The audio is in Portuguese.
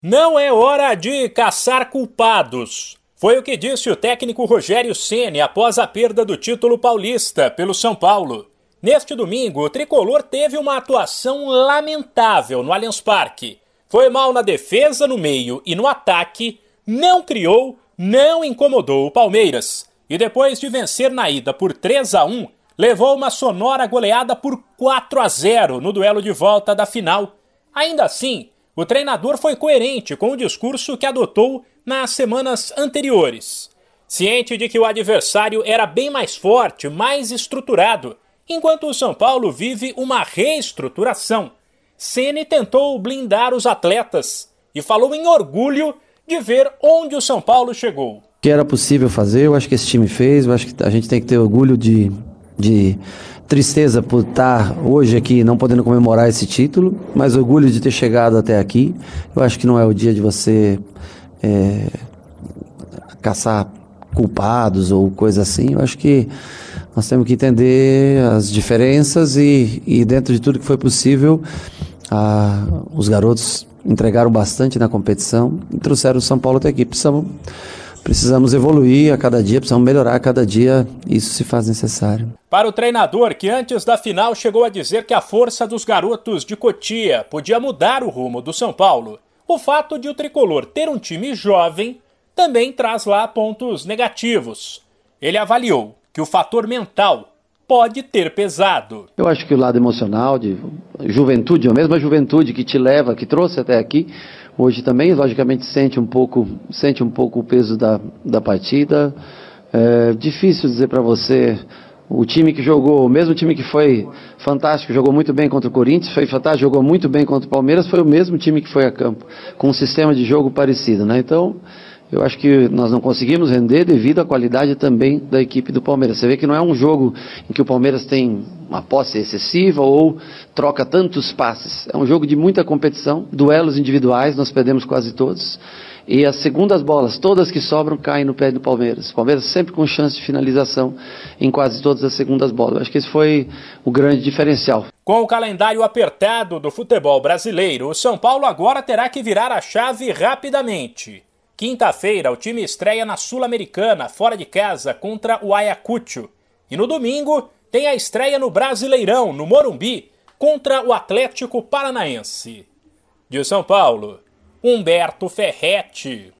Não é hora de caçar culpados. Foi o que disse o técnico Rogério Ceni após a perda do título paulista pelo São Paulo. Neste domingo, o tricolor teve uma atuação lamentável no Allianz Parque. Foi mal na defesa, no meio e no ataque, não criou, não incomodou o Palmeiras. E depois de vencer na ida por 3 a 1, levou uma sonora goleada por 4 a 0 no duelo de volta da final. Ainda assim, o treinador foi coerente com o discurso que adotou nas semanas anteriores. Ciente de que o adversário era bem mais forte, mais estruturado, enquanto o São Paulo vive uma reestruturação. Ceni tentou blindar os atletas e falou em orgulho de ver onde o São Paulo chegou. Que era possível fazer, eu acho que esse time fez, eu acho que a gente tem que ter orgulho de, de tristeza por estar hoje aqui não podendo comemorar esse título, mas orgulho de ter chegado até aqui. Eu acho que não é o dia de você é, caçar culpados ou coisa assim. Eu acho que nós temos que entender as diferenças e, e dentro de tudo que foi possível, a, os garotos entregaram bastante na competição e trouxeram o São Paulo até aqui. Precisamos Precisamos evoluir a cada dia, precisamos melhorar a cada dia, isso se faz necessário. Para o treinador, que antes da final chegou a dizer que a força dos garotos de Cotia podia mudar o rumo do São Paulo, o fato de o tricolor ter um time jovem também traz lá pontos negativos. Ele avaliou que o fator mental pode ter pesado. Eu acho que o lado emocional de juventude, a mesma juventude que te leva, que trouxe até aqui, hoje também, logicamente, sente um pouco, sente um pouco o peso da, da partida. É difícil dizer para você o time que jogou, o mesmo time que foi fantástico, jogou muito bem contra o Corinthians, foi fantástico, jogou muito bem contra o Palmeiras, foi o mesmo time que foi a campo, com um sistema de jogo parecido, né? Então, eu acho que nós não conseguimos render devido à qualidade também da equipe do Palmeiras. Você vê que não é um jogo em que o Palmeiras tem uma posse excessiva ou troca tantos passes. É um jogo de muita competição, duelos individuais, nós perdemos quase todos. E as segundas bolas, todas que sobram, caem no pé do Palmeiras. O Palmeiras sempre com chance de finalização em quase todas as segundas bolas. Eu acho que esse foi o grande diferencial. Com o calendário apertado do futebol brasileiro, o São Paulo agora terá que virar a chave rapidamente. Quinta-feira, o time estreia na Sul-Americana, fora de casa, contra o Ayacucho. E no domingo, tem a estreia no Brasileirão, no Morumbi, contra o Atlético Paranaense. De São Paulo, Humberto Ferretti.